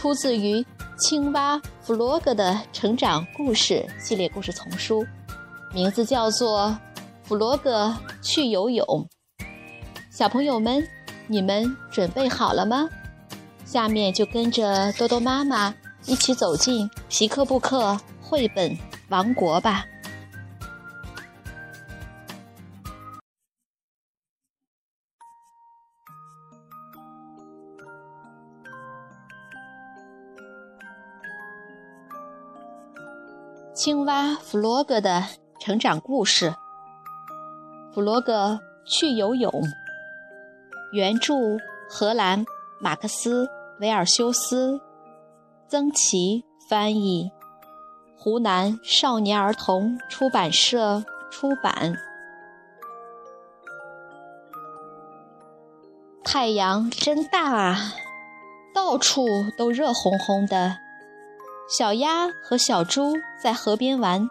出自于青蛙弗洛格的成长故事系列故事丛书，名字叫做《弗洛格去游泳》。小朋友们，你们准备好了吗？下面就跟着多多妈妈一起走进皮克布克绘本王国吧。青蛙弗洛格的成长故事。弗洛格去游泳。原著：荷兰马克思·维尔修斯，曾琦翻译，湖南少年儿童出版社出版。太阳真大啊，到处都热烘烘的。小鸭和小猪在河边玩，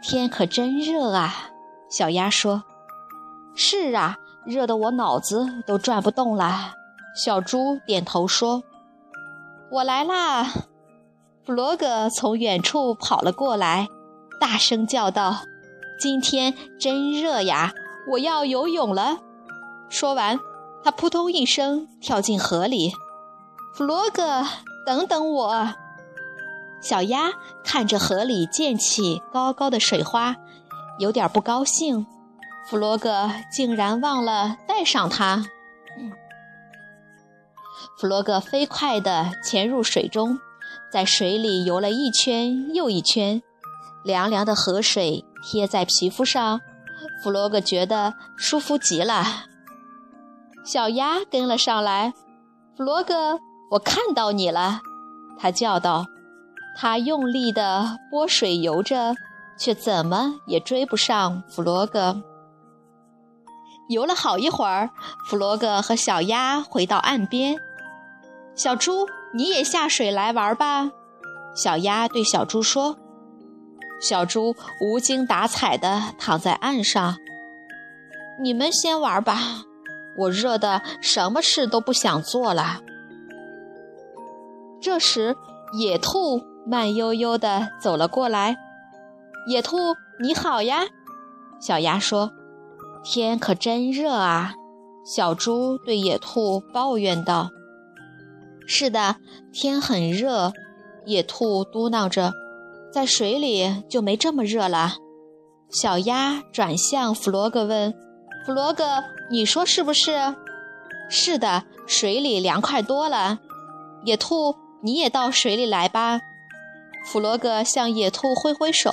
天可真热啊！小鸭说：“是啊，热得我脑子都转不动了。”小猪点头说：“我来啦！”弗洛格从远处跑了过来，大声叫道：“今天真热呀，我要游泳了！”说完，他扑通一声跳进河里。弗洛格，等等我！小鸭看着河里溅起高高的水花，有点不高兴。弗洛格竟然忘了带上它。弗洛格飞快地潜入水中，在水里游了一圈又一圈，凉凉的河水贴在皮肤上，弗洛格觉得舒服极了。小鸭跟了上来，弗洛格，我看到你了，它叫道。他用力地拨水游着，却怎么也追不上弗洛格。游了好一会儿，弗洛格和小鸭回到岸边。小猪，你也下水来玩吧。小鸭对小猪说。小猪无精打采地躺在岸上。你们先玩吧，我热得什么事都不想做了。这时，野兔。慢悠悠地走了过来，野兔你好呀，小鸭说：“天可真热啊！”小猪对野兔抱怨道：“是的，天很热。”野兔嘟囔着：“在水里就没这么热了。”小鸭转向弗洛格问：“弗洛格，你说是不是？”“是的，水里凉快多了。”野兔，你也到水里来吧。弗洛格向野兔挥挥手。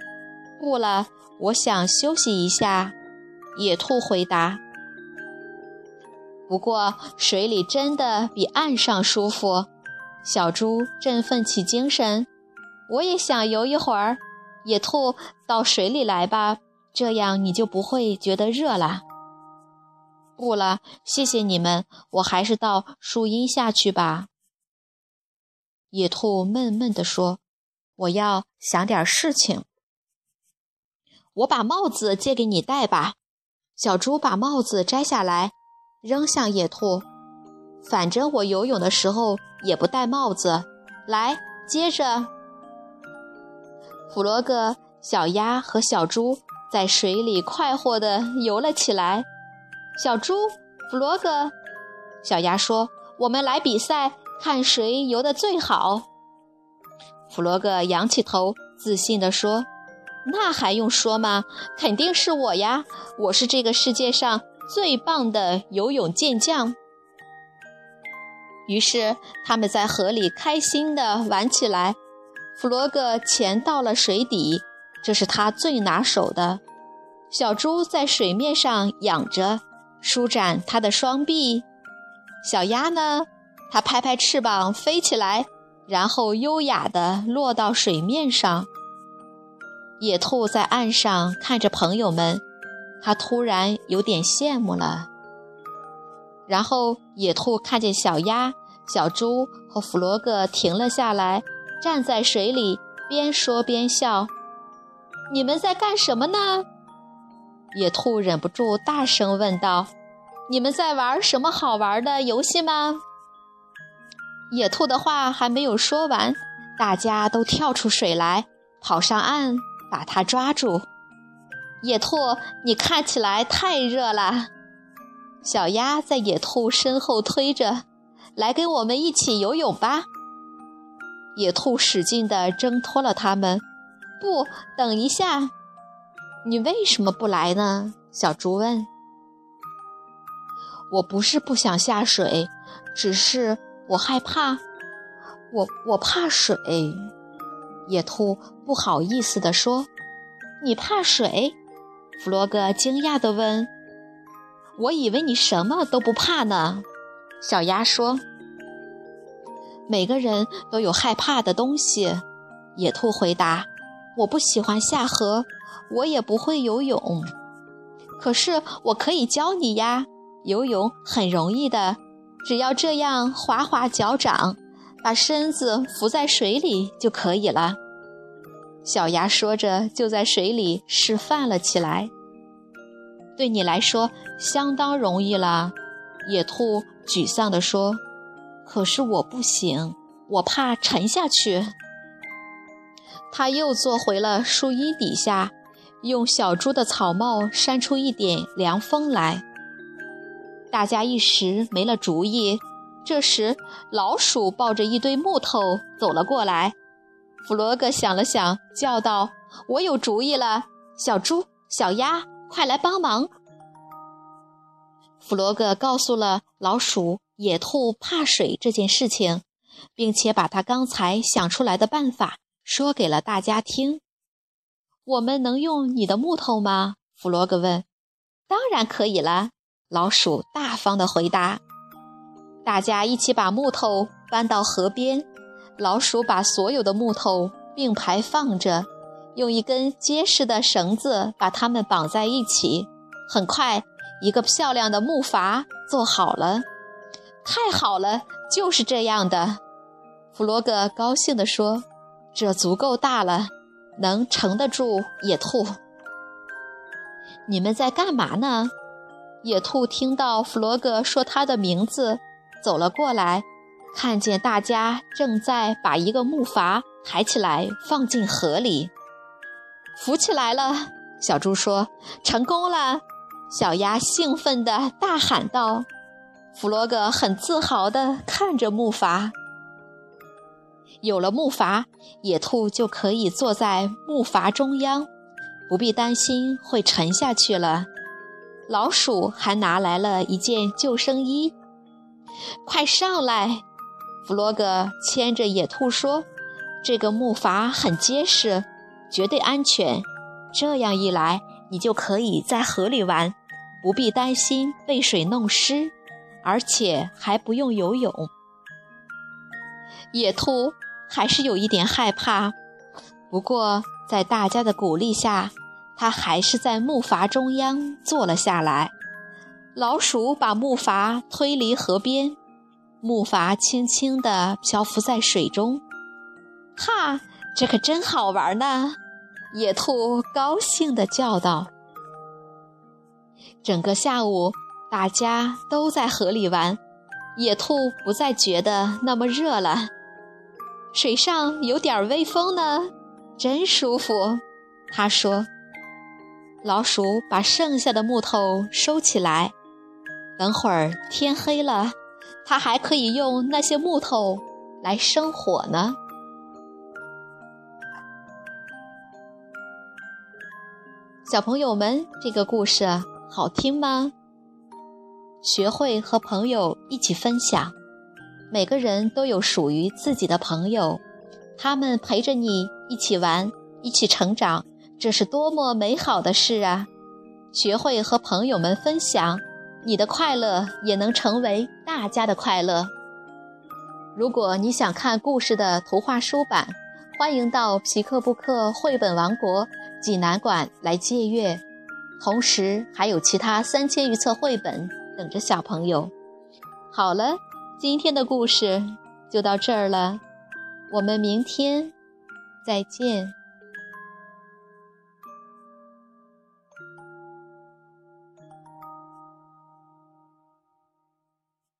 “不了，我想休息一下。”野兔回答。“不过水里真的比岸上舒服。”小猪振奋起精神。“我也想游一会儿。”野兔，到水里来吧，这样你就不会觉得热了。“不了，谢谢你们，我还是到树荫下去吧。”野兔闷闷地说。我要想点事情。我把帽子借给你戴吧。小猪把帽子摘下来，扔向野兔。反正我游泳的时候也不戴帽子。来，接着。弗洛格、小鸭和小猪在水里快活地游了起来。小猪，弗洛格，小鸭说：“我们来比赛，看谁游得最好。”弗洛格仰起头，自信地说：“那还用说吗？肯定是我呀！我是这个世界上最棒的游泳健将。”于是他们在河里开心地玩起来。弗洛格潜到了水底，这是他最拿手的。小猪在水面上仰着，舒展它的双臂。小鸭呢？它拍拍翅膀飞起来，然后优雅地落到水面上。野兔在岸上看着朋友们，它突然有点羡慕了。然后野兔看见小鸭、小猪和弗罗格停了下来，站在水里，边说边笑：“你们在干什么呢？”野兔忍不住大声问道：“你们在玩什么好玩的游戏吗？”野兔的话还没有说完，大家都跳出水来，跑上岸，把它抓住。野兔，你看起来太热了。小鸭在野兔身后推着，来跟我们一起游泳吧。野兔使劲地挣脱了它们。不，等一下，你为什么不来呢？小猪问。我不是不想下水，只是。我害怕，我我怕水。野兔不好意思地说：“你怕水？”弗洛格惊讶地问：“我以为你什么都不怕呢。”小鸭说：“每个人都有害怕的东西。”野兔回答：“我不喜欢下河，我也不会游泳。可是我可以教你呀，游泳很容易的。”只要这样划划脚掌，把身子浮在水里就可以了。小鸭说着，就在水里示范了起来。对你来说相当容易了，野兔沮丧地说。可是我不行，我怕沉下去。他又坐回了树荫底下，用小猪的草帽扇出一点凉风来。大家一时没了主意。这时，老鼠抱着一堆木头走了过来。弗洛格想了想，叫道：“我有主意了！小猪、小鸭，快来帮忙！”弗洛格告诉了老鼠野兔怕水这件事情，并且把他刚才想出来的办法说给了大家听。“我们能用你的木头吗？”弗洛格问。“当然可以了。”老鼠大方地回答：“大家一起把木头搬到河边。老鼠把所有的木头并排放着，用一根结实的绳子把它们绑在一起。很快，一个漂亮的木筏做好了。太好了，就是这样的。”弗洛格高兴地说：“这足够大了，能承得住野兔。你们在干嘛呢？”野兔听到弗洛格说他的名字，走了过来，看见大家正在把一个木筏抬起来放进河里。浮起来了，小猪说：“成功了！”小鸭兴奋地大喊道。弗洛格很自豪地看着木筏。有了木筏，野兔就可以坐在木筏中央，不必担心会沉下去了。老鼠还拿来了一件救生衣。快上来！弗洛格牵着野兔说：“这个木筏很结实，绝对安全。这样一来，你就可以在河里玩，不必担心被水弄湿，而且还不用游泳。”野兔还是有一点害怕，不过在大家的鼓励下。他还是在木筏中央坐了下来。老鼠把木筏推离河边，木筏轻轻地漂浮在水中。哈，这可真好玩呢！野兔高兴地叫道。整个下午，大家都在河里玩，野兔不再觉得那么热了。水上有点微风呢，真舒服。他说。老鼠把剩下的木头收起来，等会儿天黑了，它还可以用那些木头来生火呢。小朋友们，这个故事好听吗？学会和朋友一起分享，每个人都有属于自己的朋友，他们陪着你一起玩，一起成长。这是多么美好的事啊！学会和朋友们分享，你的快乐也能成为大家的快乐。如果你想看故事的图画书版，欢迎到皮克布克绘本王国济南馆来借阅。同时，还有其他三千余册绘本等着小朋友。好了，今天的故事就到这儿了，我们明天再见。